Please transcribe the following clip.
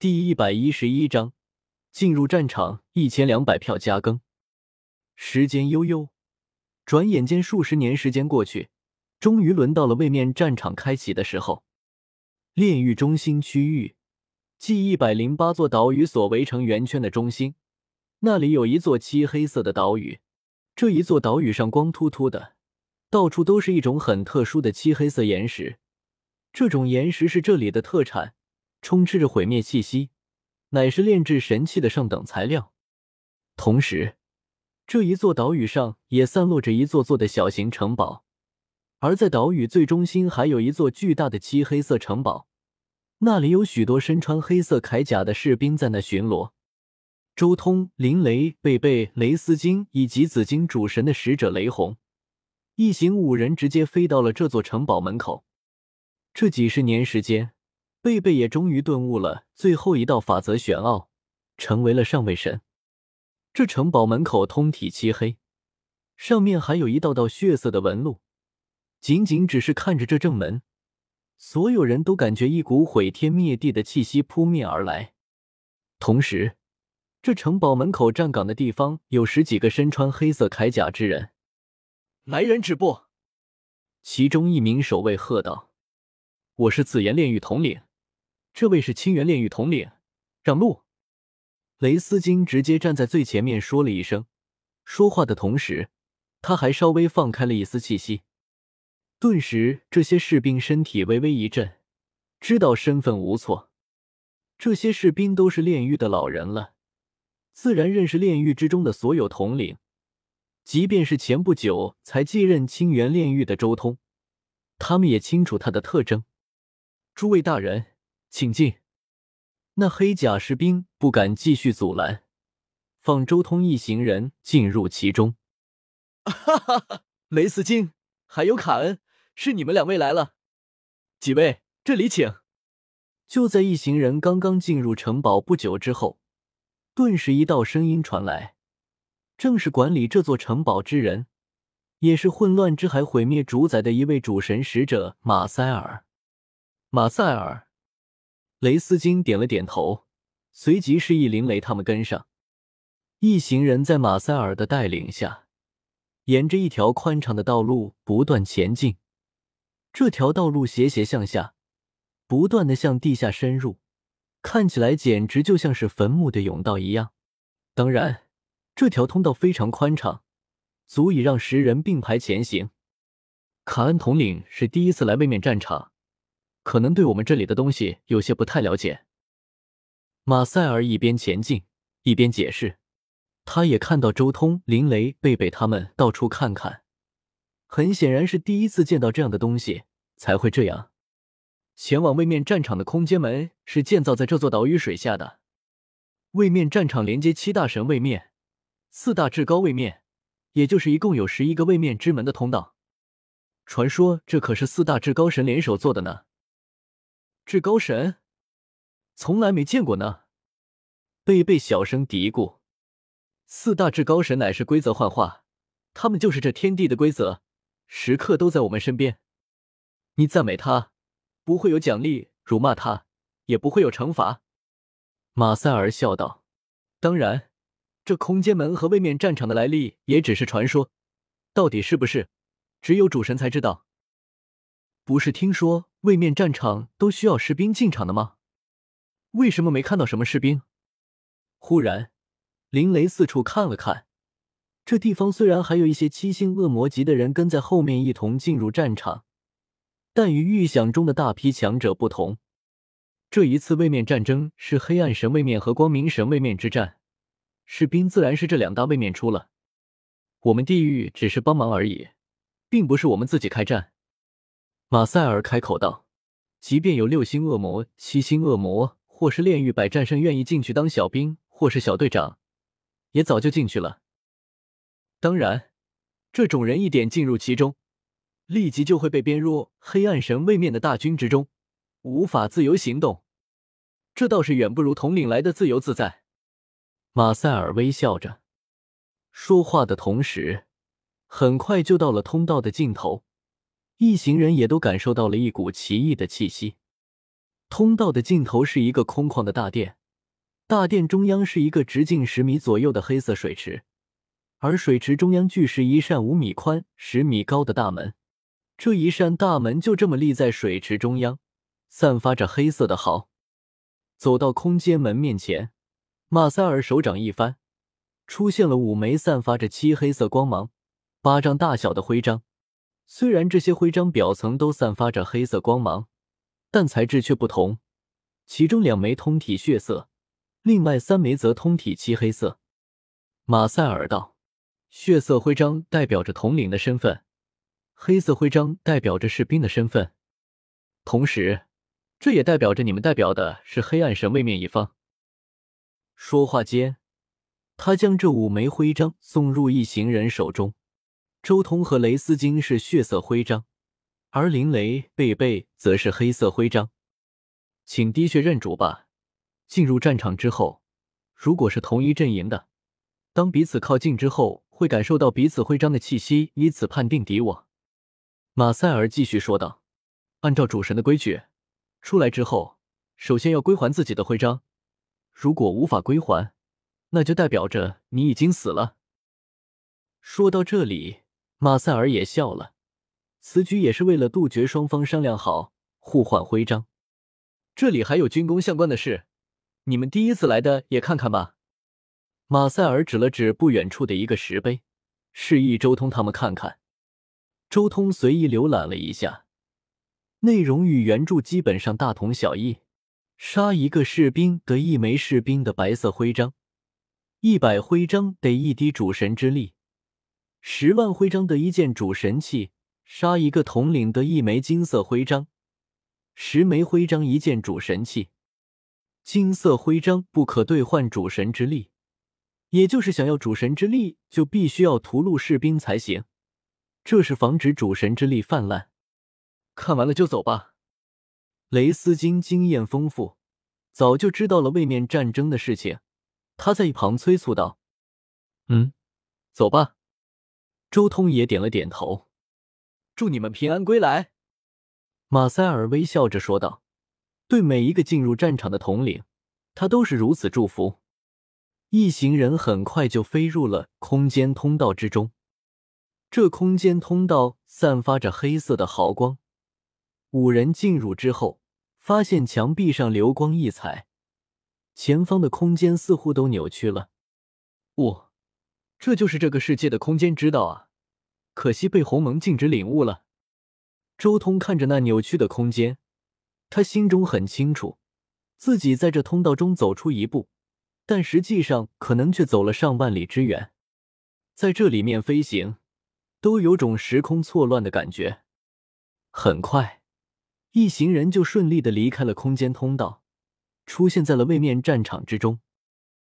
第一百一十一章进入战场，一千两百票加更。时间悠悠，转眼间数十年时间过去，终于轮到了位面战场开启的时候。炼狱中心区域，即一百零八座岛屿所围成圆圈的中心，那里有一座漆黑色的岛屿。这一座岛屿上光秃秃的，到处都是一种很特殊的漆黑色岩石。这种岩石是这里的特产。充斥着毁灭气息，乃是炼制神器的上等材料。同时，这一座岛屿上也散落着一座座的小型城堡，而在岛屿最中心还有一座巨大的漆黑色城堡，那里有许多身穿黑色铠甲的士兵在那巡逻。周通、林雷、贝贝、雷斯金以及紫金主神的使者雷红一行五人直接飞到了这座城堡门口。这几十年时间。贝贝也终于顿悟了最后一道法则玄奥，成为了上位神。这城堡门口通体漆黑，上面还有一道道血色的纹路。仅仅只是看着这正门，所有人都感觉一股毁天灭地的气息扑面而来。同时，这城堡门口站岗的地方有十几个身穿黑色铠甲之人。来人止步！其中一名守卫喝道：“我是紫炎炼狱统领。”这位是清源炼狱统领，让路！雷斯金直接站在最前面说了一声，说话的同时，他还稍微放开了一丝气息。顿时，这些士兵身体微微一震，知道身份无错。这些士兵都是炼狱的老人了，自然认识炼狱之中的所有统领，即便是前不久才继任清源炼狱的周通，他们也清楚他的特征。诸位大人。请进。那黑甲士兵不敢继续阻拦，放周通一行人进入其中。哈哈哈！雷斯金还有卡恩，是你们两位来了。几位，这里请。就在一行人刚刚进入城堡不久之后，顿时一道声音传来，正是管理这座城堡之人，也是混乱之海毁灭主宰的一位主神使者马塞尔。马塞尔。雷斯金点了点头，随即示意林雷他们跟上。一行人在马塞尔的带领下，沿着一条宽敞的道路不断前进。这条道路斜斜向下，不断的向地下深入，看起来简直就像是坟墓的甬道一样。当然，这条通道非常宽敞，足以让十人并排前行。卡恩统领是第一次来位面战场。可能对我们这里的东西有些不太了解。马塞尔一边前进一边解释，他也看到周通、林雷、贝贝他们到处看看，很显然是第一次见到这样的东西才会这样。前往位面战场的空间门是建造在这座岛屿水下的。位面战场连接七大神位面、四大至高位面，也就是一共有十一个位面之门的通道。传说这可是四大至高神联手做的呢。至高神，从来没见过呢。贝贝小声嘀咕：“四大至高神乃是规则幻化，他们就是这天地的规则，时刻都在我们身边。你赞美他，不会有奖励；辱骂他，也不会有惩罚。”马塞尔笑道：“当然，这空间门和位面战场的来历也只是传说，到底是不是，只有主神才知道。”不是听说位面战场都需要士兵进场的吗？为什么没看到什么士兵？忽然，林雷四处看了看，这地方虽然还有一些七星恶魔级的人跟在后面一同进入战场，但与预想中的大批强者不同，这一次位面战争是黑暗神位面和光明神位面之战，士兵自然是这两大位面出了。我们地狱只是帮忙而已，并不是我们自己开战。马塞尔开口道：“即便有六星恶魔、七星恶魔，或是炼狱百战胜愿意进去当小兵或是小队长，也早就进去了。当然，这种人一点进入其中，立即就会被编入黑暗神位面的大军之中，无法自由行动。这倒是远不如统领来的自由自在。”马塞尔微笑着说话的同时，很快就到了通道的尽头。一行人也都感受到了一股奇异的气息，通道的尽头是一个空旷的大殿，大殿中央是一个直径十米左右的黑色水池，而水池中央巨是一扇五米宽、十米高的大门。这一扇大门就这么立在水池中央，散发着黑色的毫。走到空间门面前，马塞尔手掌一翻，出现了五枚散发着漆黑色光芒、巴掌大小的徽章。虽然这些徽章表层都散发着黑色光芒，但材质却不同。其中两枚通体血色，另外三枚则通体漆黑色。马塞尔道：“血色徽章代表着统领的身份，黑色徽章代表着士兵的身份，同时。”这也代表着你们代表的是黑暗神位面一方。说话间，他将这五枚徽章送入一行人手中。周通和雷斯金是血色徽章，而林雷、贝贝则是黑色徽章。请滴血认主吧。进入战场之后，如果是同一阵营的，当彼此靠近之后，会感受到彼此徽章的气息，以此判定敌我。马塞尔继续说道：“按照主神的规矩。”出来之后，首先要归还自己的徽章。如果无法归还，那就代表着你已经死了。说到这里，马塞尔也笑了。此举也是为了杜绝双方商量好互换徽章。这里还有军功相关的事，你们第一次来的也看看吧。马塞尔指了指不远处的一个石碑，示意周通他们看看。周通随意浏览了一下。内容与原著基本上大同小异。杀一个士兵得一枚士兵的白色徽章，一百徽章得一滴主神之力，十万徽章得一件主神器。杀一个统领得一枚金色徽章，十枚徽章一件主神器。金色徽章不可兑换主神之力，也就是想要主神之力，就必须要屠戮士兵才行。这是防止主神之力泛滥。看完了就走吧。雷斯金经验丰富，早就知道了位面战争的事情。他在一旁催促道：“嗯，走吧。”周通也点了点头。祝你们平安归来。马塞尔微笑着说道：“对每一个进入战场的统领，他都是如此祝福。”一行人很快就飞入了空间通道之中。这空间通道散发着黑色的毫光。五人进入之后，发现墙壁上流光溢彩，前方的空间似乎都扭曲了。呜，这就是这个世界的空间之道啊！可惜被鸿蒙禁止领悟了。周通看着那扭曲的空间，他心中很清楚，自己在这通道中走出一步，但实际上可能却走了上万里之远。在这里面飞行，都有种时空错乱的感觉。很快。一行人就顺利的离开了空间通道，出现在了位面战场之中。